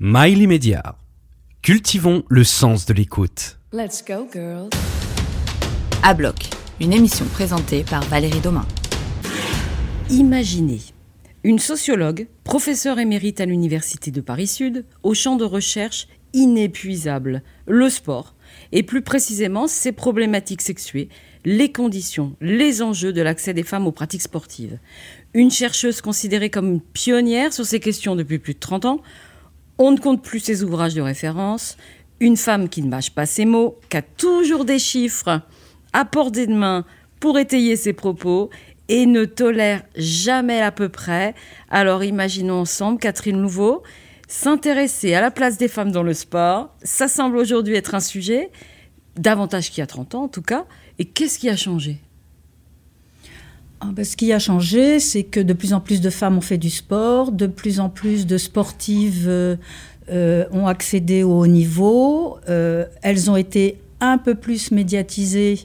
Miley Média. Cultivons le sens de l'écoute. Let's go, girls. À bloc, une émission présentée par Valérie Domain. Imaginez une sociologue, professeure émérite à l'Université de Paris-Sud, au champ de recherche inépuisable, le sport, et plus précisément ses problématiques sexuées, les conditions, les enjeux de l'accès des femmes aux pratiques sportives. Une chercheuse considérée comme une pionnière sur ces questions depuis plus de 30 ans, on ne compte plus ses ouvrages de référence, une femme qui ne mâche pas ses mots, qui a toujours des chiffres à portée de main pour étayer ses propos et ne tolère jamais à peu près. Alors imaginons ensemble Catherine Louveau s'intéresser à la place des femmes dans le sport. Ça semble aujourd'hui être un sujet, davantage qu'il y a 30 ans en tout cas. Et qu'est-ce qui a changé? Ah ben, ce qui a changé, c'est que de plus en plus de femmes ont fait du sport, de plus en plus de sportives euh, euh, ont accédé au haut niveau, euh, elles ont été un peu plus médiatisées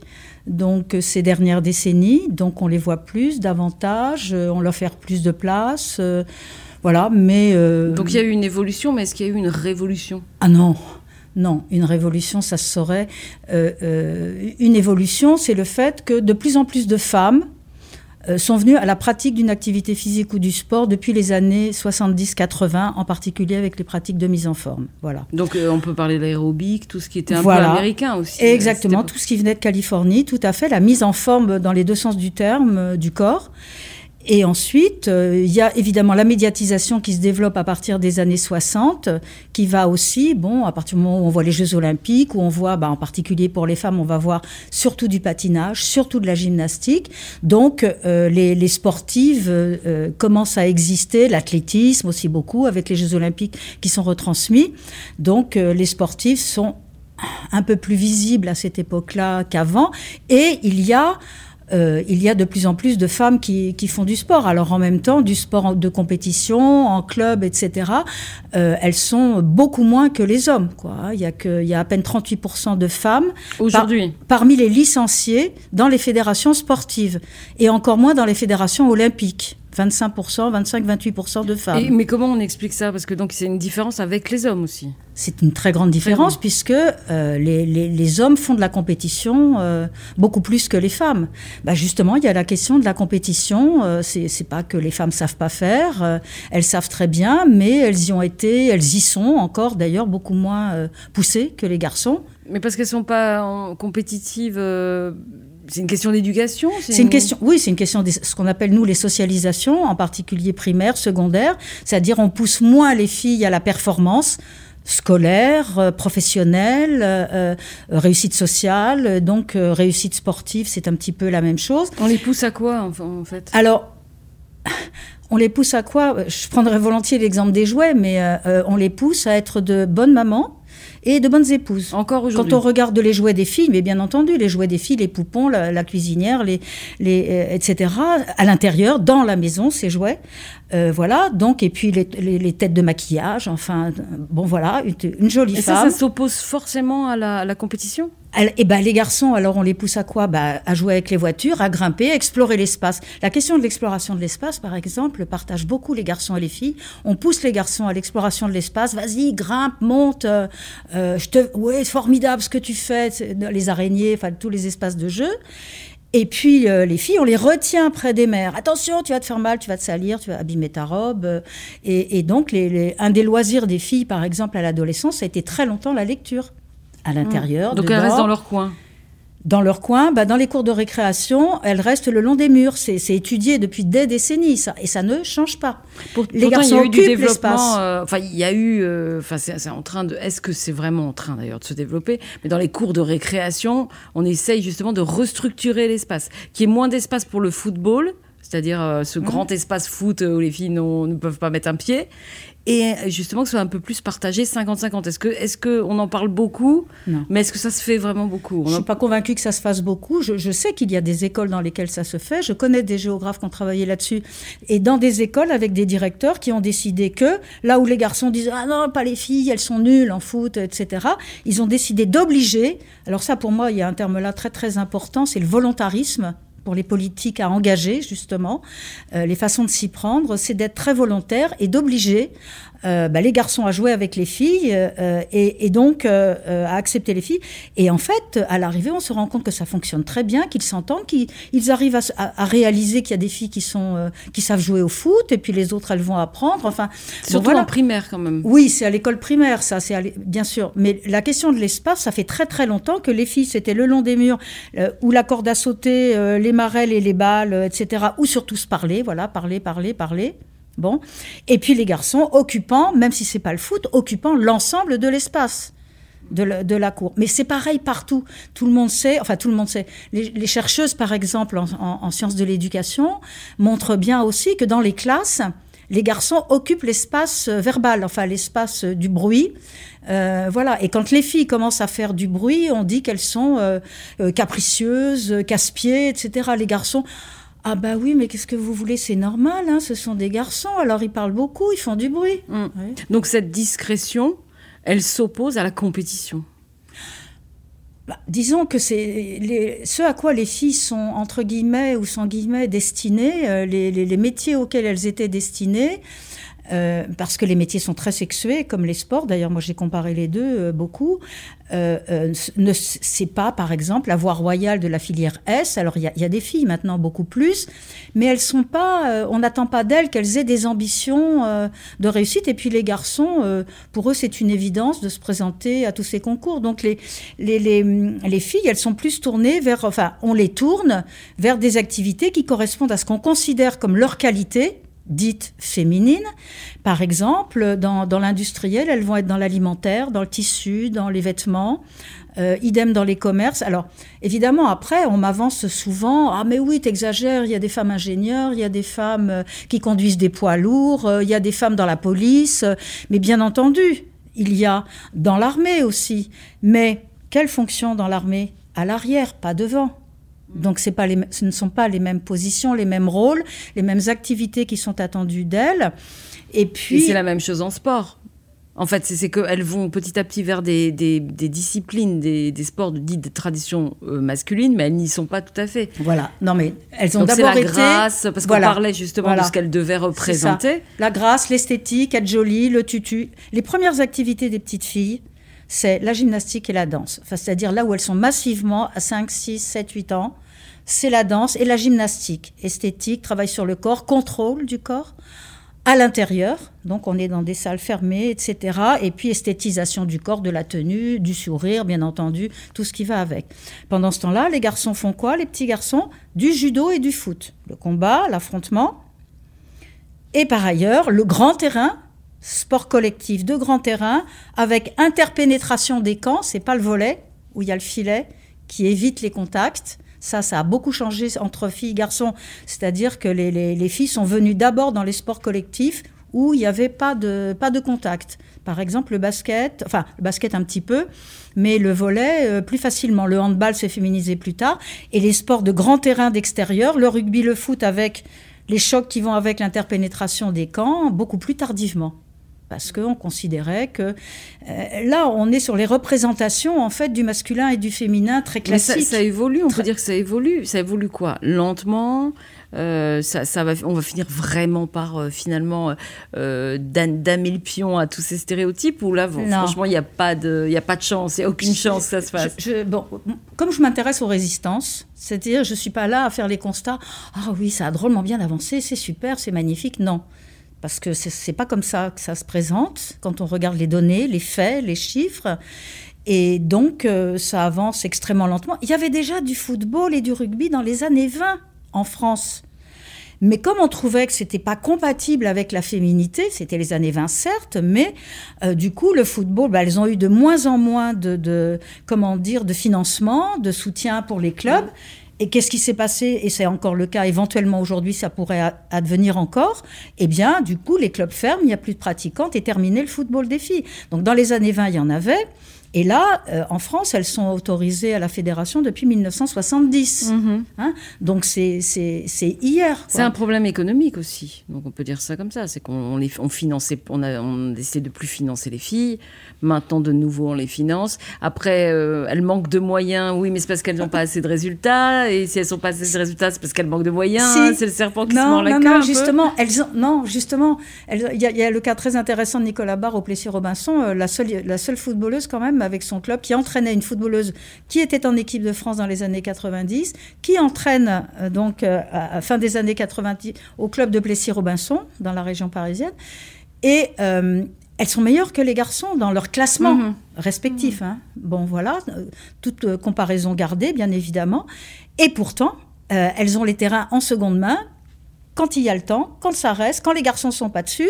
donc ces dernières décennies, donc on les voit plus, davantage, on leur fait plus de place, voilà, mais... donc il y a eu une évolution, mais est-ce qu'il y a eu une révolution? Ah non. Non, une révolution, ça se saurait. une évolution, c'est le fait que de plus en plus de femmes sont venus à la pratique d'une activité physique ou du sport depuis les années 70-80, en particulier avec les pratiques de mise en forme. Voilà. Donc euh, on peut parler d'aérobic, tout ce qui était un peu américain aussi. Exactement, tout ce qui venait de Californie, tout à fait, la mise en forme dans les deux sens du terme euh, du corps. Et ensuite, euh, il y a évidemment la médiatisation qui se développe à partir des années 60, qui va aussi, bon, à partir du moment où on voit les Jeux Olympiques, où on voit, bah, en particulier pour les femmes, on va voir surtout du patinage, surtout de la gymnastique. Donc, euh, les, sportives euh, commencent à exister, l'athlétisme aussi beaucoup, avec les Jeux Olympiques qui sont retransmis. Donc, les sportives sont un peu plus visibles à cette époque-là qu'avant. Et il y a euh, il y a de plus en plus de femmes qui, font du sport. Alors en même temps, du sport de compétition, en club, etc. Euh, elles sont beaucoup moins que les hommes. Quoi. Il, y a que, il y a à peine 38% de femmes aujourd'hui parmi les licenciés dans les fédérations sportives et encore moins dans les fédérations olympiques. 25%, 25-28% de femmes. mais comment on explique ça? Parce que donc c'est une différence avec les hommes aussi. C'est une très grande différence puisque euh, les, les, hommes font de la compétition euh, beaucoup plus que les femmes. Bah justement, il y a la question de la compétition. Euh, c'est pas que les femmes savent pas faire, euh, elles savent très bien, mais elles y ont été, elles y sont encore d'ailleurs beaucoup moins poussées que les garçons. Mais parce qu'elles sont pas compétitives c'est une question d'éducation C'est une... question, oui, c'est une question de ce qu'on appelle nous les socialisations, en particulier primaire, secondaire, c'est-à-dire on pousse moins les filles à la performance scolaire, euh, professionnelle, euh, euh, réussite sociale, donc réussite sportive, c'est un petit peu la même chose. On les pousse à quoi en fait? Alors, on les pousse à quoi? Je prendrais volontiers l'exemple des jouets, mais on les pousse à être de bonnes mamans, et de bonnes épouses. Encore aujourd'hui. Quand on regarde les jouets des filles, mais bien entendu, les jouets des filles, les poupons, la, cuisinière, les, les, euh, etc., à l'intérieur, dans la maison, ces jouets. Euh, voilà, donc, et puis les, les, têtes de maquillage, enfin, bon, voilà, une, jolie et femme. Ça, ça s'oppose forcément à la, à la compétition? Eh ben, les garçons, alors on les pousse à quoi? Bah, À jouer avec les voitures, à grimper, à explorer l'espace. La question de l'exploration de l'espace, par exemple, partage beaucoup les garçons et les filles. On pousse les garçons à l'exploration de l'espace. Vas-y, grimpe, monte. Euh, euh je te... Ouais, formidable ce que tu fais. Les araignées, enfin, tous les espaces de jeu. Et puis euh, les filles, on les retient près des mers. Attention, tu vas te faire mal, tu vas te salir, tu vas abîmer ta robe. Et, et donc, les, un des loisirs des filles, par exemple, à l'adolescence, a été très longtemps la lecture à l'intérieur. Donc elles restent dans leur coin dans leur coin, bah dans les cours de récréation, elles restent le long des murs. C'est étudié depuis des décennies, ça, et ça ne change pas. Pour, les garçons il y a eu du développement. Euh, enfin, il y a eu. Euh, enfin, c'est en train de. Est-ce que c'est vraiment en train d'ailleurs de se développer? Mais dans les cours de récréation, on essaye justement de restructurer l'espace, qui est moins d'espace pour le football, c'est-à-dire euh, ce mmh. grand espace foot où les filles ne peuvent pas mettre un pied, et justement que ce soit un peu plus partagé 50-50. Est-ce que est-ce que on en parle beaucoup? Non. Mais est-ce que ça se fait vraiment beaucoup? Je ne suis pas convaincue que ça se fasse beaucoup. Je, sais qu'il y a des écoles dans lesquelles ça se fait. Je connais des géographes qui ont travaillé là-dessus. Et dans des écoles avec des directeurs qui ont décidé que là où les garçons disent ah non pas les filles elles sont nulles en foot etc. Ils ont décidé d'obliger. Alors ça pour moi il y a un terme là très très important c'est le volontarisme pour les politiques à engager, justement, euh, les façons de s'y prendre, c'est d'être très volontaire et d'obliger euh, bah, les garçons à jouer avec les filles euh, et, donc euh, à accepter les filles. Et en fait, à l'arrivée, on se rend compte que ça fonctionne très bien, qu'ils s'entendent, qu'ils arrivent à, réaliser qu'il y a des filles qui sont qui savent jouer au foot et puis les autres elles vont apprendre. Enfin, surtout en primaire quand même. Oui, c'est à l'école primaire, ça, c'est bien sûr. Mais la question de l'espace, ça fait très très longtemps que les filles c'était le long des murs ou la corde à sauter, les marelles et les balles, etc. Ou surtout se parler, voilà, parler, parler, parler. Et puis les garçons occupant, même si c'est pas le foot, occupant l'ensemble de l'espace. De, la cour. Mais c'est pareil partout. Tout le monde sait, enfin tout le monde sait. Les, chercheuses, par exemple, en, sciences de l'éducation, montrent bien aussi que dans les classes, les garçons occupent l'espace euh, verbal, enfin l'espace euh, du bruit. Euh, voilà. Et quand les filles commencent à faire du bruit, on dit qu'elles sont capricieuses, casse-pieds, etc. Les garçons, ah bah oui, mais qu'est-ce que vous voulez C'est normal, hein, ce sont des garçons, alors ils parlent beaucoup, ils font du bruit. Mm. Donc cette discrétion, elle s'oppose à la compétition. Bah, disons que c'est ce à quoi les filles sont entre guillemets ou sans guillemets destinées, euh, les, métiers auxquels elles étaient destinées, euh, parce que les métiers sont très sexués, comme les sports. D'ailleurs, moi, j'ai comparé les deux euh, beaucoup. Euh, ne c'est pas, par exemple, la voie royale de la filière S. Alors, il y, a des filles maintenant beaucoup plus, mais elles sont pas. on n'attend pas d'elles qu'elles aient des ambitions de réussite. Et puis, les garçons, pour eux, c'est une évidence de se présenter à tous ces concours. Donc, les, les, les, les filles, elles sont plus tournées vers. Enfin, on les tourne vers des activités qui correspondent à ce qu'on considère comme leur qualité dites féminines. Par exemple, dans, l'industriel, elles vont être dans l'alimentaire, dans le tissu, dans les vêtements, euh, idem dans les commerces. Alors, évidemment, après, on m'avance souvent Ah, mais oui, t'exagères, il y a des femmes ingénieurs, il y a des femmes euh, qui conduisent des poids lourds, euh, il y a des femmes dans la police. Mais bien entendu, il y a dans l'armée aussi. Mais quelle fonction dans l'armée? À l'arrière, pas devant. Donc pas les, ce ne sont pas les mêmes positions, les mêmes rôles, les mêmes activités qui sont attendues d'elles. Et puis c'est la même chose en sport. En fait, c'est qu'elles vont petit à petit vers des, disciplines, des, sports dites de tradition euh, masculine, mais elles n'y sont pas tout à fait. Voilà. Non, mais elles ont d'abord été. grâce, parce qu'on parlait justement de ce qu'elles devaient représenter. La grâce, l'esthétique, être jolie, le tutu. Les premières activités des petites filles, c'est la gymnastique et la danse. C'est-à-dire là où elles sont massivement à 5, 6, 7, 8 ans, c'est la danse et la gymnastique. Esthétique, travail sur le corps, contrôle du corps à l'intérieur, donc on est dans des salles fermées, etc. Et puis esthétisation du corps, de la tenue, du sourire, bien entendu, tout ce qui va avec. Pendant ce temps-là, les garçons font quoi Les petits garçons? Du judo et du foot. Le combat, l'affrontement. Et par ailleurs, le grand terrain, sport collectif de grand terrain avec interpénétration des camps, c'est pas le volet où il y a le filet qui évite les contacts. Ça, ça a beaucoup changé entre filles et garçons. C'est-à-dire que les, filles sont venues d'abord dans les sports collectifs où il n'y avait pas de, pas de contact. Par exemple, le basket, enfin, le basket un petit peu, mais le volet euh, plus facilement. Le handball s'est féminisé plus tard. Et les sports de grand terrain d'extérieur, le rugby, le foot avec les chocs qui vont avec l'interpénétration des camps, beaucoup plus tardivement parce qu'on considérait que euh, là, on est sur les représentations en fait du masculin et du féminin très classiques. Mais ça, évolue, on peut dire que ça évolue. Ça évolue quoi? Lentement. Euh, ça, va, on va finir vraiment par euh, finalement damer le pion à tous ces stéréotypes ou là, franchement, il n'y a pas de, il a pas de chance, il n'y a aucune chance que ça se fasse. bon, comme je m'intéresse aux résistances, c'est-à-dire je suis pas là à faire les constats. Ah oui, ça a drôlement bien avancé, c'est super, c'est magnifique. Non parce que c'est pas comme ça que ça se présente quand on regarde les données, les faits, les chiffres. Et donc, euh, ça avance extrêmement lentement. Il y avait déjà du football et du rugby dans les années 20 en France. Mais comme on trouvait que c'était pas compatible avec la féminité, c'était les années 20 certes, mais euh, du coup le football, bah, elles ont eu de moins en moins de, de, comment dire de financement, de soutien pour les clubs. Et qu'est-ce qui s'est passé Et c'est encore le cas, éventuellement aujourd'hui, ça pourrait advenir encore. Eh bien, du coup, les clubs ferment, il n'y a plus de pratiquantes et terminé le football des filles. Donc, dans les années 20, il y en avait. Et là, euh, en France, elles sont autorisées à la fédération depuis 1970. Mhm. Hein. Donc c'est hier. C'est un problème économique aussi. Donc on peut dire ça comme ça. C'est qu'on on finançait, on a, on décidé de plus financer les filles. Maintenant de nouveau on les finance. Après euh, elles manquent de moyens. Oui, mais c'est parce qu'elles n'ont pas assez de résultats. Et si elles n'ont pas assez de résultats, c'est parce qu'elles manquent de moyens. Si. C'est le serpent qui se non, mord la queue. non, justement, elles ont, non, justement, il y, a- il y a le cas très intéressant de Nicolas Barre au Plessis-Robinson, euh, la seule, la seule footballeuse quand même avec son club qui entraînait une footballeuse qui était en équipe de France dans les années 90, qui entraîne euh, donc euh, à, fin des années 90 au club de Plessis-Robinson dans la région parisienne, et euh, elles sont meilleures que les garçons dans leur classement Mhm. respectif. hein. Bon, voilà, toute comparaison gardée, bien évidemment. Et pourtant, euh, elles ont les terrains en seconde main quand il y a le temps, quand ça reste, quand les garçons sont pas dessus.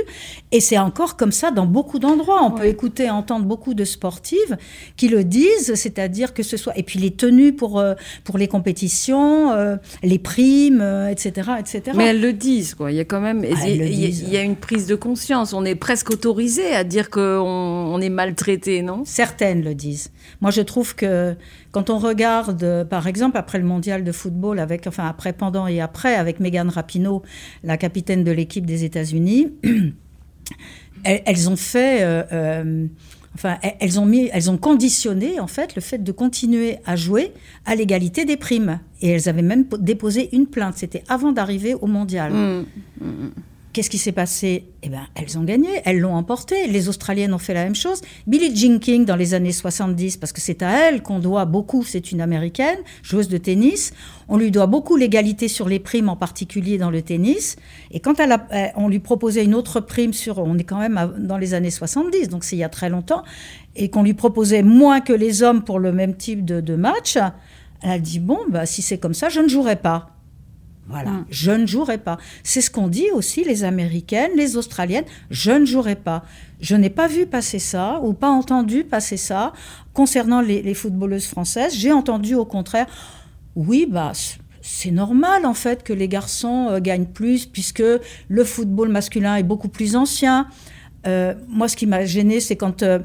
Et c'est encore comme ça dans beaucoup d'endroits. On peut écouter entendre beaucoup de sportives qui le disent, c'est-à-dire que ce soit... Et puis les tenues pour, euh, pour les compétitions, euh, les primes, euh, etc., etc. Mais elles le disent, quoi. Il y a quand même, Ah, y, a- il y a une prise de conscience. On est presque autorisé à dire qu'on on est maltraité, non? Certaines le disent. Moi, je trouve que quand on regarde, par exemple, après le mondial de football, avec, enfin, après, pendant et après, avec Megan Rapinoe, la capitaine de l'équipe des États-Unis, elles, ont fait. euh, euh, Enfin, elles- ont mis, elles ont conditionné en fait le fait de continuer à jouer à l'égalité des primes. Et elles avaient même po- déposé une plainte. C'était avant d'arriver au mondial. Mm. Qu'est-ce qui s'est passé? Eh bien, elles ont gagné, elles l'ont emporté. Les Australiennes ont fait la même chose. Billie Jean King, dans les années 70, parce que c'est à elle qu'on doit beaucoup, c'est une américaine, joueuse de tennis. On lui doit beaucoup l'égalité sur les primes, en particulier dans le tennis. Et quand euh, on lui proposait une autre prime sur, on est quand même dans les années 70, donc c'est il y a très longtemps, et qu'on lui proposait moins que les hommes pour le même type de, de match, elle a dit bon, bah, si c'est comme ça, je ne jouerai pas. Voilà, Mm. je ne jouerai pas. C'est ce qu'ont dit aussi les Américaines, les Australiennes, je ne jouerai pas. Je n'ai pas vu passer ça ou pas entendu passer ça concernant les, les footballeuses françaises. J'ai entendu au contraire, oui, bah, c'est normal en fait que les garçons euh, gagnent plus puisque le football masculin est beaucoup plus ancien. Euh, moi, ce qui m'a gêné, c'est quand euh,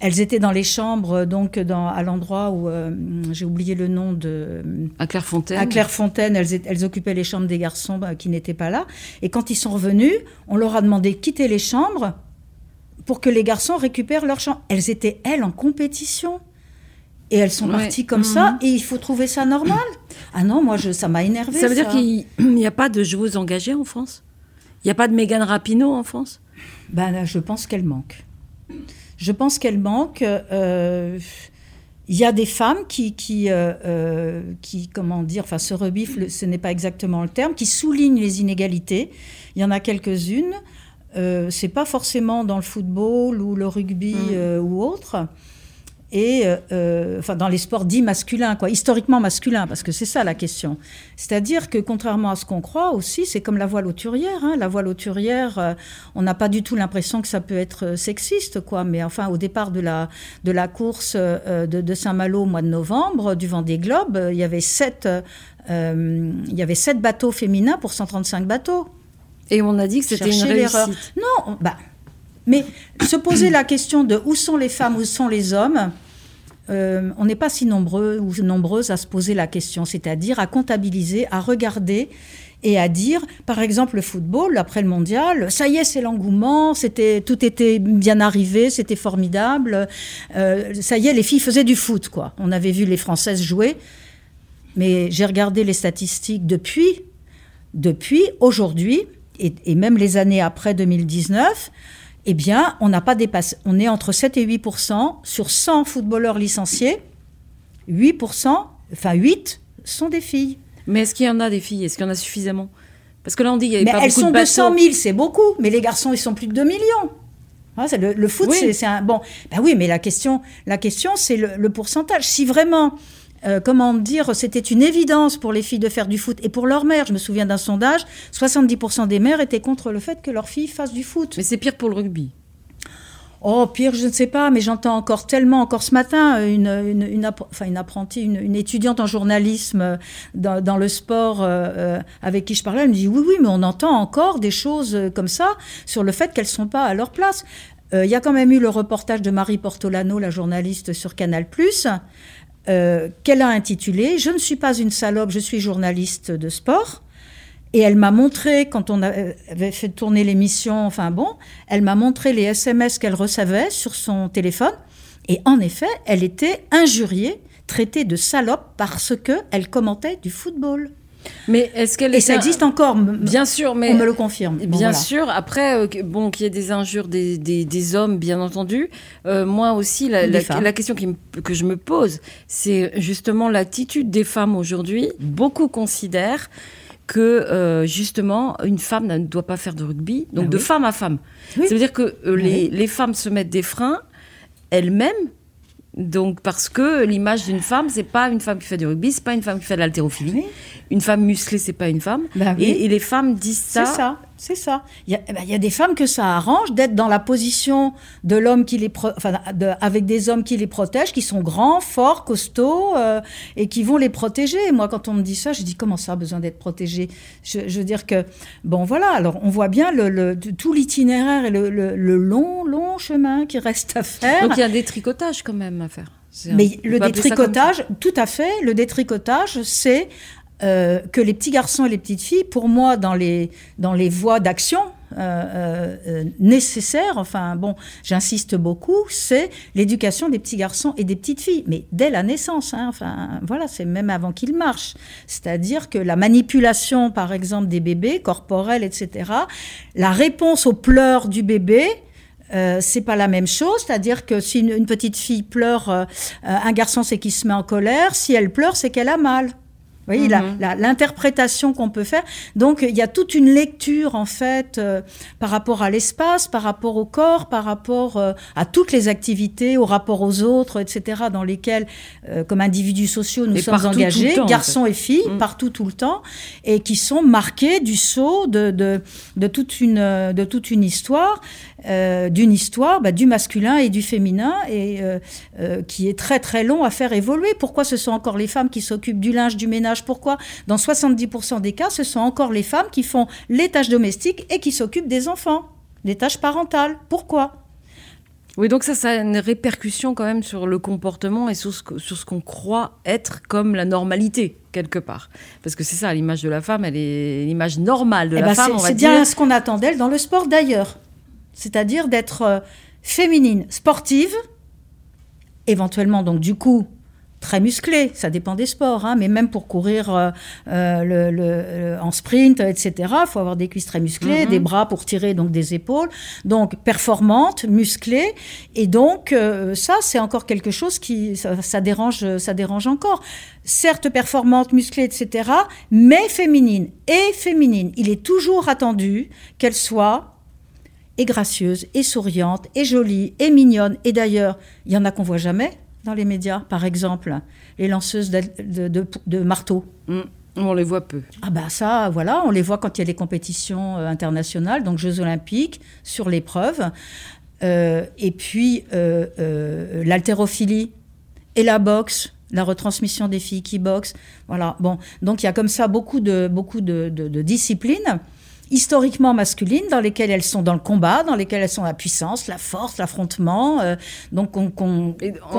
elles étaient dans les chambres, euh, donc dans, à l'endroit où euh, j'ai oublié le nom de. À Clairefontaine. À Clairefontaine, elles, elles occupaient les chambres des garçons bah, qui n'étaient pas là. Et quand ils sont revenus, on leur a demandé de quitter les chambres pour que les garçons récupèrent leur chambre. Elles étaient, elles, en compétition. Et elles sont Ouais. parties comme ça, et il faut trouver ça normal. Ah non, moi, je, ça m'a énervé. Ça veut dire qu'il n'y a pas de joueuses engagées en France? Il n'y a pas de Megan Rapinoe en France? Ben, là, je pense qu'elle manque. Je pense qu'elle manque. euh, Il y a des femmes qui, qui, euh, euh, qui comment dire, enfin, se rebiffent, ce n'est pas exactement le terme, qui soulignent les inégalités. Il y en a quelques-unes. Euh, c'est pas forcément dans le football ou le rugby euh, ou autre. Et euh, euh, enfin dans les sports dits masculins, quoi, historiquement masculins, parce que c'est ça la question. C'est-à-dire que contrairement à ce qu'on croit aussi, c'est comme la voile auturière. Hein. La voile auturière, euh, on n'a pas du tout l'impression que ça peut être euh, sexiste, quoi. Mais enfin, au départ de la de la course euh, de, de Saint-Malo au mois de novembre, du Vendée Globe, il y avait sept il y avait sept bateaux féminins pour 135 bateaux. Et on a dit que c'était une réussite. Non, on- bah, mais se poser la question de où sont les femmes, où sont les hommes, euh, on n'est pas si nombreux ou nombreuses à se poser la question, c'est-à-dire à comptabiliser, à regarder et à dire, par exemple, le football après le mondial, ça y est, c'est l'engouement, c'était tout était bien arrivé, c'était formidable, euh, ça y est, les filles faisaient du foot, quoi. On avait vu les Françaises jouer, mais j'ai regardé les statistiques depuis, depuis aujourd'hui et, et même les années après 2019. Eh bien, on n'a pas dépassé. On est entre 7 et 8% sur 100 footballeurs licenciés. 8% enfin 8 sont des filles. Mais est-ce qu'il y en a des filles? Est-ce qu'il y en a suffisamment? Parce que là, on dit qu'il n'y avait Mais pas elles beaucoup sont de bateaux. 200 000, c'est beaucoup. Mais les garçons, ils sont plus de 2 millions. Hein, c'est le, le foot, Oui. c'est- c'est un bon. Ben oui, mais la question, la question, c'est le, le pourcentage. Si vraiment, euh, comment dire, c'était une évidence pour les filles de faire du foot et pour leur mère. Je me souviens d'un sondage, 70% des mères étaient contre le fait que leurs filles fassent du foot. Mais c'est pire pour le rugby. Oh, pire, je ne sais pas, mais j'entends encore tellement, encore ce matin, une, une, une, app- enfin, une apprentie, une, une étudiante en journalisme euh, dans, dans le sport euh, euh, avec qui je parlais, elle me dit oui, oui, mais on entend encore des choses euh, comme ça sur le fait qu'elles ne sont pas à leur place. il y a quand même eu le reportage de Marie Portolano, la journaliste sur Canal+, qu'elle a intitulé Je ne suis pas une salope, je suis journaliste de sport. Et elle m'a montré, quand on avait fait tourner l'émission, enfin bon, elle m'a montré les SMS qu'elle recevait sur son téléphone. Et en effet, elle était injuriée, traitée de salope parce qu'elle commentait du football. Mais est-ce qu'elle et ça existe encore Bien sûr, mais on me le confirme. bien sûr. Après, euh, bon, qu'il y ait des injures des, des, hommes, bien entendu. Euh, moi aussi, la, la, question qui que je me pose, c'est justement l'attitude des femmes aujourd'hui. Beaucoup considèrent que euh, justement une femme ne doit pas faire de rugby, donc ah de femme à femme. Ça veut dire que ah les, les, femmes se mettent des freins elles-mêmes. Donc parce que l'image d'une femme, c'est pas une femme qui fait du rugby, c'est pas une femme qui fait de l'haltérophilie. Une femme musclée, c'est pas une femme. Bah et, et, les femmes disent ça. C'est ça. C'est ça. Il y, a, eh ben, il y, a, des femmes que ça arrange d'être dans la position de l'homme qui les, enfin, avec des hommes qui les protègent, qui sont grands, forts, costauds euh, et qui vont les protéger. moi, quand on me dit ça, je dis comment ça a besoin d'être protégé? Je, veux dire que bon, voilà. Alors, on voit bien le, tout l'itinéraire et le, long, long chemin qui reste à faire. Donc, il y a des tricotages quand même à faire. Mais le détricotage, tout à fait, le détricotage, c'est euh, que les petits garçons et les petites filles, pour moi, dans les, dans les voies d'action euh, euh, nécessaires, enfin bon, j'insiste beaucoup, c'est l'éducation des petits garçons et des petites filles, mais dès la naissance, hein, enfin voilà, c'est même avant qu'ils marchent. C'est-à-dire que la manipulation, par exemple, des bébés, corporels, etc., la réponse aux pleurs du bébé, euh, c'est pas la même chose, c'est-à-dire que si une, petite fille pleure, un garçon c'est qu'il se met en colère, si elle pleure c'est qu'elle a mal voyez, mhm. l'interprétation qu'on peut faire. Donc, il y a toute une lecture, en fait, euh, par rapport à l'espace, par rapport au corps, par rapport euh, à toutes les activités, au rapport aux autres, etc., dans lesquelles, euh, comme individus sociaux, nous sommes engagés, garçons et filles, mm. partout, tout le temps, et qui sont marqués du saut de, de, de, toute, une, de toute une histoire. D'une histoire bah, du masculin et du féminin et qui est très très long à faire évoluer. Pourquoi ce sont encore les femmes qui s'occupent du linge, du ménage Pourquoi dans 70% des cas, ce sont encore les femmes qui font les tâches domestiques et qui s'occupent des enfants, les tâches parentales. Pourquoi? Oui, donc ça, ça a une répercussion quand même sur le comportement et sur ce, sur ce qu'on croit être comme la normalité, quelque part. Parce que c'est ça, l'image de la femme, elle est l'image normale de eh la ben, femme, C'est bien ce qu'on attend d'elle dans le sport d'ailleurs. C'est-à-dire d'être euh, féminine, sportive, éventuellement donc du coup très musclée, ça dépend des sports, hein, mais même pour courir euh, euh, le, en sprint, etc., il faut avoir des cuisses très musclées, mhm. des bras pour tirer donc des épaules, donc performante, musclée, et donc ça c'est encore quelque chose qui ça, dérange, ça dérange encore. Certes performante, musclée, etc., mais féminine et féminine. Il est toujours attendu qu'elle soit et gracieuse, et souriante, et jolie, et mignonne. Et d'ailleurs, il y en a qu'on voit jamais dans les médias, par exemple, les lanceuses de, de, marteaux. Mm. On les voit peu. Ah bah ça, voilà, on les voit quand il y a les compétitions euh, internationales, donc Jeux olympiques, sur l'épreuve. Euh, et puis euh, l'haltérophilie et la boxe, la retransmission des filles qui boxent. Voilà, bon, donc il y a comme ça beaucoup de, beaucoup de, de disciplines historiquement masculines, dans lesquelles elles sont dans le combat, dans lesquelles elles sont la puissance, la force, l'affrontement, euh, donc qu'on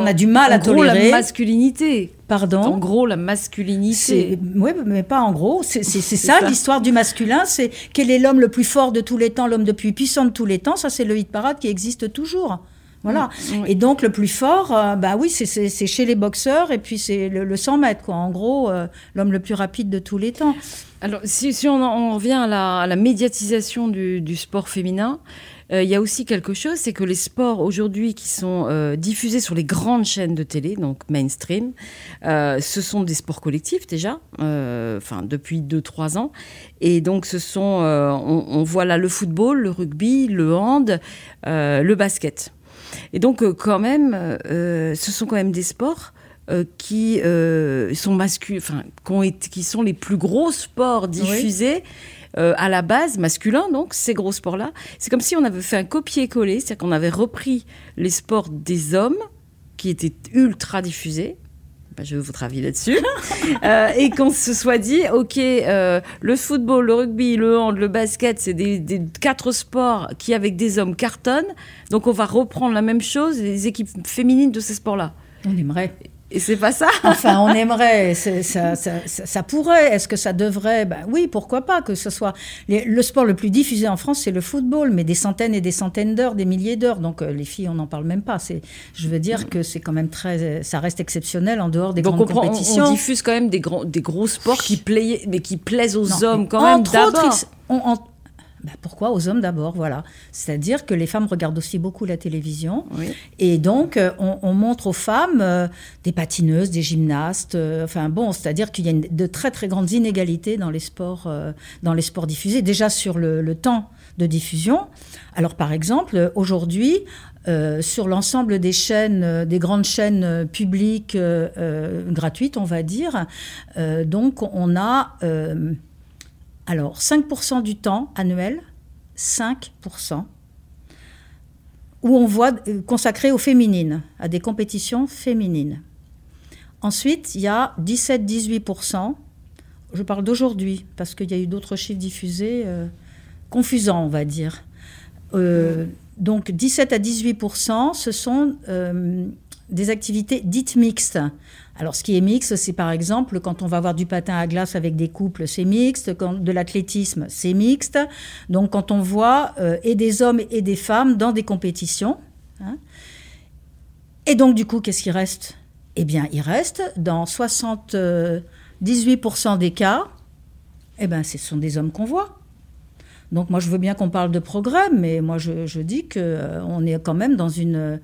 a du mal à tolérer. la masculinité. Pardon? En gros, la masculinité. Oui, mais pas en gros. C'est ça, l'histoire du masculin. C'est quel est l'homme le plus fort de tous les temps, l'homme le plus puissant de tous les temps. Ça, c'est le hit parade qui existe toujours. Voilà. Mm, et donc le plus fort, euh, bah oui, c'est chez les boxeurs et puis c'est le, 100 mètres, quoi. En gros, euh, l'homme le plus rapide de tous les temps. Alors, si, on, revient à la, médiatisation du, sport féminin, euh, il y a aussi quelque chose, c'est que les sports aujourd'hui qui sont diffusés sur les grandes chaînes de télé, donc mainstream, ce sont des sports collectifs déjà, enfin depuis 2-3 ans. Et donc, ce sont, on, on, voit là le football, le rugby, le hand, le basket. Et donc, euh, quand même, euh, ce sont quand même des sports euh, qui sont masculins, enfin, qui, sont les plus gros sports diffusés. à la base, masculins, donc, ces gros sports-là. C'est comme si on avait fait un copier-coller, c'est-à-dire qu'on avait repris les sports des hommes qui étaient ultra diffusés, bah, je veux votre avis là-dessus, euh, et qu'on se soit dit, ok, euh, le football, le rugby, le hand, le basket, c'est des, des, quatre sports qui, avec des hommes, cartonnent. Donc on va reprendre la même chose, les équipes féminines de ces sports-là. On aimerait. Et c'est pas ça. enfin, on aimerait. Ça, ça, ça, pourrait. Est-ce que ça devrait? Ben, Oui, pourquoi pas que ce soit. le sport le plus diffusé en France, c'est le football, mais des centaines et des centaines d'heures, des milliers d'heures. Donc euh, les filles, on n'en parle même pas. Je veux dire que c'est quand même très. Ça reste exceptionnel en dehors des grandes compétitions. On, diffuse quand même des, gros, des gros sports qui, plaisent, mais qui plaisent aux hommes quand même d'abord. Bah, pourquoi aux hommes d'abord Voilà. C'est-à-dire que les femmes regardent aussi beaucoup la télévision. Et donc, euh, on, montre aux femmes euh, des patineuses, des gymnastes. Euh, enfin, bon, c'est-à-dire qu'il y a de très, très grandes inégalités dans les sports, dans les sports diffusés. Déjà sur le, temps de diffusion. Alors, par exemple, aujourd'hui, sur l'ensemble des chaînes, des grandes chaînes publiques gratuites, on va dire, donc on a alors, 5% du temps annuel, 5%, où on voit euh, consacré aux féminines, à des compétitions féminines. Ensuite, il y a 17-18%, je parle d'aujourd'hui, parce qu'il y a eu d'autres chiffres diffusés, euh, confusants, on va dire. Euh, donc 17 à 18%, ce sont des activités dites mixtes. Alors, ce qui est mixte, c'est par exemple quand on va voir du patin à glace avec des couples, c'est mixte. Quand, de l'athlétisme, c'est mixte. Donc, quand on voit euh, et des hommes et des femmes dans des compétitions. Hein. et donc, du coup, qu'est-ce qui reste? Eh bien, il reste dans 78% des cas, eh ben, ce sont des hommes qu'on voit. Donc, moi, je veux bien qu'on parle de progrès, mais moi, je, je dis qu'on euh, est quand même dans une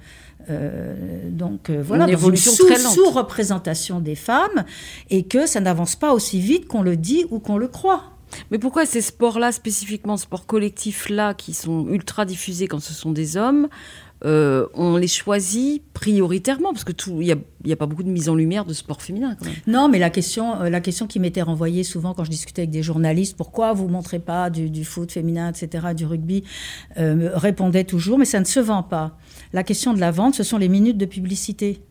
euh, donc euh, voilà, une sous-représentation des femmes et que ça n'avance pas aussi vite qu'on le dit ou qu'on le croit. Mais pourquoi ces sports-là, spécifiquement sports collectifs-là, qui sont ultra diffusés quand ce sont des hommes, euh, on les choisit prioritairement parce que il n'y a, pas beaucoup de mise en lumière de sport féminin. Quand même. Non, mais la question, la question qui m'était renvoyée souvent quand je discutais avec des journalistes, pourquoi vous montrez pas du, foot féminin, etc., du rugby, répondait toujours, mais ça ne se vend pas. La question de la vente, ce sont les minutes de publicité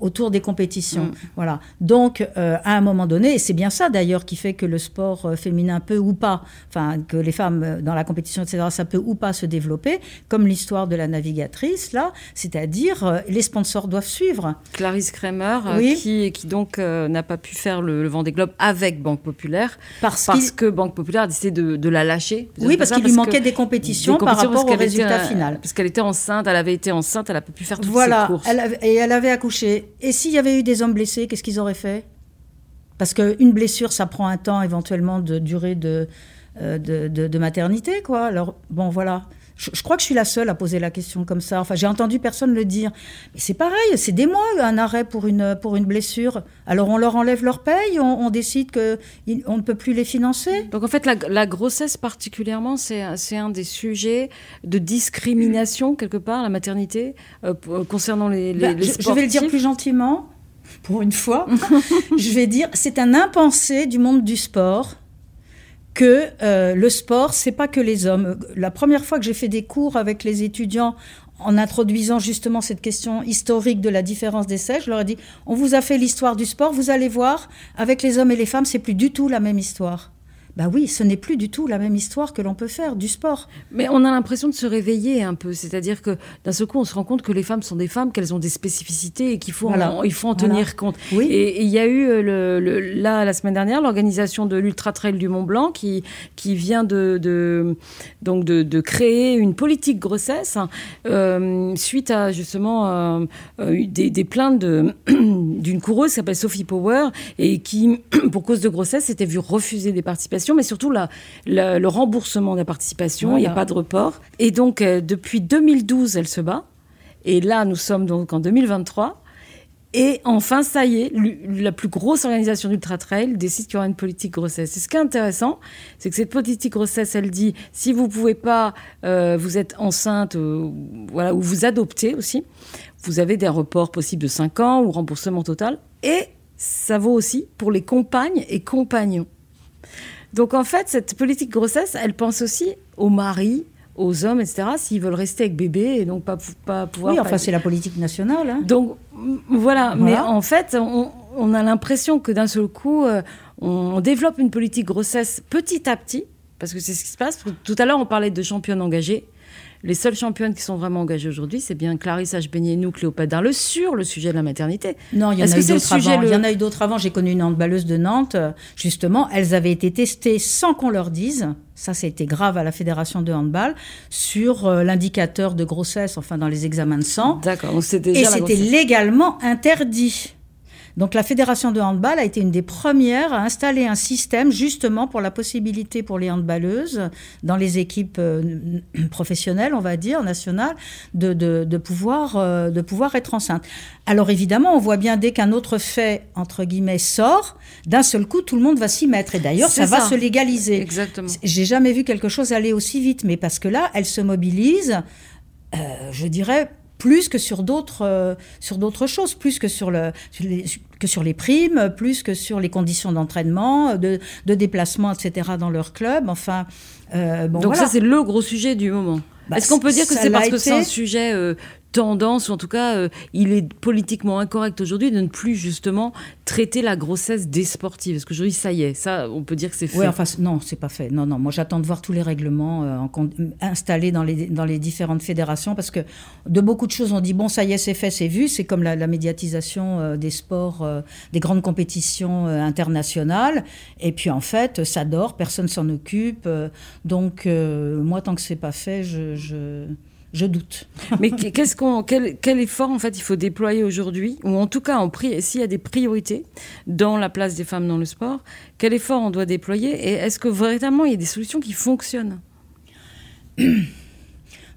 autour des compétitions. Mm. Voilà. Donc, euh, à un moment donné, et c'est bien ça d'ailleurs qui fait que le sport euh, féminin peut ou pas, enfin, que les femmes euh, dans la compétition, etc., ça peut ou pas se développer, comme l'histoire de la navigatrice, là, c'est-à-dire les sponsors doivent suivre. Clarisse Kramer, qui, qui donc n'a pas pu faire le, le Vendée Globe avec Banque Populaire, parce, que Banque Populaire a décidé de, la lâcher. Oui, parce qu'il lui manquait des compétitions, par rapport au résultat final. Parce qu'elle était enceinte, elle avait été enceinte, elle n'a pas pu faire toutes voilà, ses courses. Voilà, et elle avait accouché. Et s'il y avait eu des hommes blessés, qu'est-ce qu'ils auraient fait? Parce qu'une blessure, ça prend un temps éventuellement de durée de, euh, de, maternité, quoi. Alors, bon, voilà. Je, crois que je suis la seule à poser la question comme ça. Enfin, j'ai entendu personne le dire. Mais c'est pareil, c'est des mois un arrêt pour une, pour une blessure. Alors on leur enlève leur paye, on, décide qu'on ne peut plus les financer. Donc en fait, la, grossesse particulièrement, c'est un des sujets de discrimination quelque part, la maternité, euh, concernant les, les, bah, je, vais le dire plus gentiment, pour une fois. je vais dire, c'est un impensé du monde du sport que euh, le sport, c'est pas que les hommes. La première fois que j'ai fait des cours avec les étudiants en introduisant justement cette question historique de la différence des sexes, je leur ai dit on vous a fait l'histoire du sport, vous allez voir, avec les hommes et les femmes, c'est plus du tout la même histoire. Bah oui, ce n'est plus du tout la même histoire que l'on peut faire du sport. Mais on a l'impression de se réveiller un peu, c'est-à-dire que d'un seul coup, on se rend compte que les femmes sont des femmes, qu'elles ont des spécificités et qu'il faut, en, il faut en tenir compte. Oui. Et il y a eu euh, le, là la semaine dernière l'organisation de l'Ultra Trail du Mont Blanc qui qui vient de, de donc de, de, créer une politique grossesse hein, euh, suite à justement euh, des, des, plaintes d'une coureuse qui s'appelle Sophie Power et qui pour cause de grossesse s'était vue refuser des participations mais surtout le remboursement de la participation. Il n'y a pas de report. Et donc, euh, depuis 2012, elle se bat. Et là, nous sommes donc en 2023. Et enfin, ça y est, la plus grosse organisation d'Ultra Trail décide qu'il y aura une politique grossesse. Et ce qui est intéressant, c'est que cette politique grossesse, elle dit si vous pouvez pas, euh, vous êtes enceinte, euh, voilà, ou vous adoptez aussi, vous avez des reports possibles de 5 ans ou remboursement total. Et ça vaut aussi pour les compagnes et compagnons. Donc en fait, cette politique grossesse, elle pense aussi aux maris, aux hommes, etc., s'ils veulent rester avec bébé et donc pas, pas pouvoir... Oui, enfin c'est la politique nationale. Hein. Donc voilà. mais en fait, on a l'impression que d'un seul coup, euh, on développe une politique grossesse petit à petit, parce que c'est ce qui se passe. Tout à l'heure, on parlait de championnes engagées. Les seules championnes qui sont vraiment engagées aujourd'hui, c'est bien Clarisse Hbenienou, Cléopâtre Darle sur le sujet de la maternité. Non, il y en, a eu d'autres avant. Il y en a eu d'autres avant. J'ai connu une handballeuse de Nantes, justement. Elles avaient été testées sans qu'on leur dise. Ça, c'était grave à la fédération de handball sur euh, l'indicateur de grossesse, enfin dans les examens de sang. D'accord. Et c'était légalement interdit. Donc la fédération de handball a été une des premières à installer un système justement pour la possibilité pour les handballeuses dans les équipes euh, professionnelles, on va dire, nationales, de, de, pouvoir, euh, de pouvoir être enceinte. Alors évidemment, on voit bien dès qu'un autre fait, entre guillemets, sort, d'un seul coup, tout le monde va s'y mettre. Et d'ailleurs, ça, va se légaliser. Exactement. J'ai jamais vu quelque chose aller aussi vite, mais parce que là, elle se mobilise, euh, je dirais, plus que sur d'autres euh, sur d'autres choses, plus que sur le les, que sur les primes, plus que sur les conditions d'entraînement, de, de, déplacement, etc. dans leur club. Enfin, euh, bon, donc ça c'est le gros sujet du moment. Bah, Est-ce qu'on peut dire que c'est parce que c'est un sujet euh, tendance, ou en tout cas, euh, il est politiquement incorrect aujourd'hui de ne plus justement traiter la grossesse des sportifs. Parce qu'aujourd'hui, ça y est, ça, on peut dire que c'est fait. Oui, enfin, non, c'est pas fait. Non, non, moi j'attends de voir tous les règlements euh, installés dans les, dans les différentes fédérations, parce que de beaucoup de choses, on dit, bon, ça y est, c'est fait, c'est vu. C'est comme la, médiatisation euh, des sports, des grandes compétitions internationales. Et puis, en fait, ça dort, personne s'en occupe. donc, moi, tant que c'est pas fait, je je doute. Mais qu'est-ce qu'on, quel, quel, effort en fait il faut déployer aujourd'hui, ou en tout cas s'il y a des priorités dans la place des femmes dans le sport, quel effort on doit déployer et est-ce que véritablement il y a des solutions qui fonctionnent?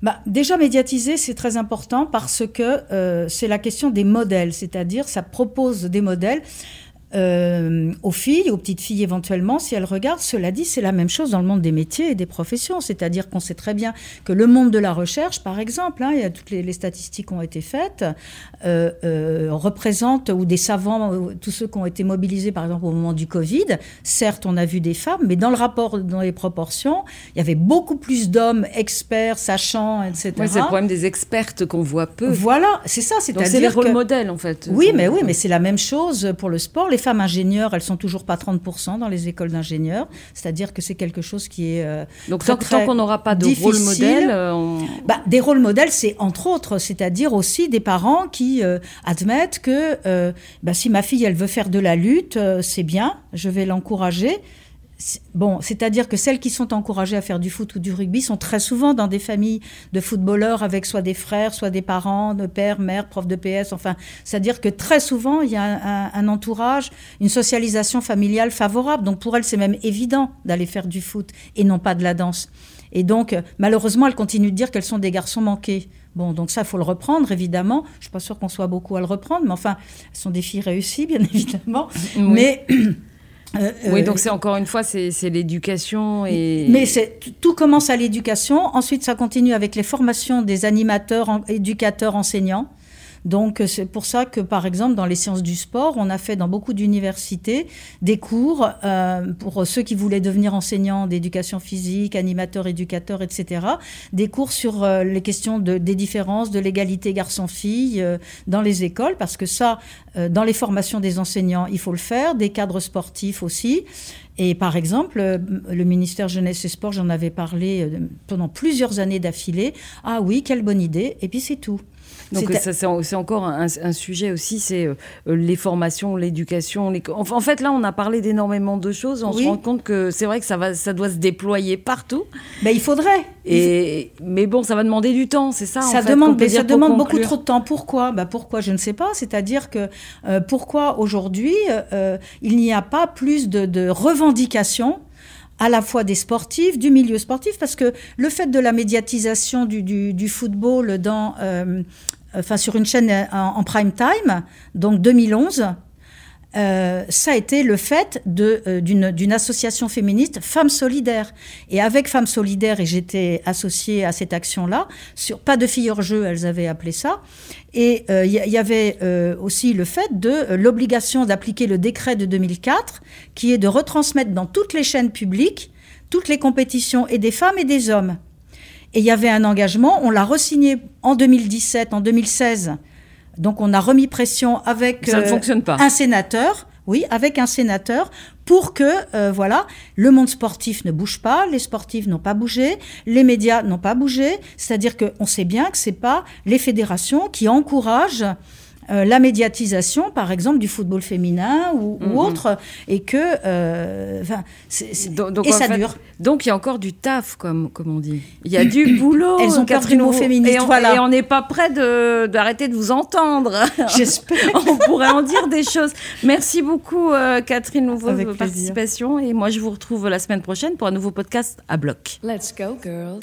Bah, déjà médiatiser, c'est très important parce que euh, c'est la question des modèles, c'est-à-dire ça propose des modèles. Euh, aux filles, aux petites filles éventuellement, si elles regardent. Cela dit, c'est la même chose dans le monde des métiers et des professions. C'est-à-dire qu'on sait très bien que le monde de la recherche, par exemple, hein, il y a toutes les, statistiques ont été faites, euh, euh, représente, ou des savants, tous ceux qui ont été mobilisés, par exemple, au moment du Covid, certes, on a vu des femmes, mais dans le rapport, dans les proportions, il y avait beaucoup plus d'hommes experts, sachants, etc. c'est le problème des expertes qu'on voit peu. Voilà, c'est ça. C'est-à-dire c'est les rôles modèles, en fait. Oui, mais oui, mais c'est la même chose pour le sport. Les femmes ingénieures, elles sont toujours pas 30% dans les écoles d'ingénieurs. C'est-à-dire que c'est quelque chose qui est. Euh, Donc, tant, qu'on n'aura pas de rôle modèle. Euh, bah, des rôles modèles, c'est entre autres, c'est-à-dire aussi des parents qui euh, admettent que bah, si ma fille, elle veut faire de la lutte, c'est bien, je vais l'encourager bon, c'est-à-dire que celles qui sont encouragées à faire du foot ou du rugby sont très souvent dans des familles de footballeurs avec soit des frères, soit des parents, de père, mère, prof de PS. Enfin, c'est-à-dire que très souvent, il y a un, entourage, une socialisation familiale favorable. Donc pour elles, c'est même évident d'aller faire du foot et non pas de la danse. Et donc, malheureusement, elles continuent de dire qu'elles sont des garçons manqués. Bon, donc ça, il faut le reprendre, évidemment. Je ne suis pas sûre qu'on soit beaucoup à le reprendre, mais enfin, elles sont des filles réussies, bien évidemment. Mais euh, oui, euh, donc c'est encore une fois, c'est l'éducation et. Mais tout commence à l'éducation. Ensuite, ça continue avec les formations des animateurs, éducateurs, enseignants. Donc c'est pour ça que, par exemple, dans les sciences du sport, on a fait dans beaucoup d'universités des cours euh, pour ceux qui voulaient devenir enseignants d'éducation physique, animateurs, éducateurs, etc. Des cours sur euh, les questions de, des différences, de l'égalité garçon-fille euh, dans les écoles, parce que ça, dans les formations des enseignants, il faut le faire, des cadres sportifs aussi. Et par exemple, le ministère Jeunesse et Sport, j'en avais parlé pendant plusieurs années d'affilée. Ah oui, quelle bonne idée. Et puis c'est tout. Donc c'est encore un, sujet aussi, c'est euh, les formations, l'éducation. En, fait, là, on a parlé d'énormément de choses. On se rend compte que c'est vrai que ça, va, ça doit se déployer partout. Mais il faudrait. Et, Mais bon, ça va demander du temps, c'est ça Ça en fait, demande, ça demande beaucoup trop de temps. Pourquoi? Bah Pourquoi? Je ne sais pas. C'est-à-dire que euh, pourquoi aujourd'hui, euh, il n'y a pas plus de, de revendications à la fois des sportifs, du milieu sportif, parce que le fait de la médiatisation du, du, football dans, enfin sur une chaîne euh, en, prime time, donc 2011. Euh, ça a été le fait euh, d'une association féministe Femmes Solidaires. Et avec Femmes Solidaires, et j'étais associée à cette action-là, sur pas de filles hors jeu, elles avaient appelé ça. Et il y, avait aussi le fait de l'obligation d'appliquer le décret de 2004, qui est de retransmettre dans toutes les chaînes publiques toutes les compétitions et des femmes et des hommes. Et il y avait un engagement, on l'a resigné en 2017, en 2016, Donc on a remis pression avec Ça ne euh, fonctionne pas. un sénateur. Oui, avec un sénateur pour que euh, voilà le monde sportif ne bouge pas, les sportifs n'ont pas bougé, les médias n'ont pas bougé. C'est-à-dire qu'on sait bien que c'est pas les fédérations qui encouragent euh, la médiatisation, par exemple, du football féminin ou, ou Mhm. autre, et que, euh, Donc, donc, et ça fait, dure. Donc il y a encore du taf, comme, comme on dit. Il y a du boulot. Elles ont peur Catherine du mot féministe, Et on, voilà. et on n'est pas prêt de- d'arrêter de, vous entendre. J'espère. on pourrait en dire des choses. Merci beaucoup, euh, Catherine Nouveau, de Avec votre plaisir. participation. Et moi, je vous retrouve la semaine prochaine pour un nouveau podcast à bloc. Let's go, girls.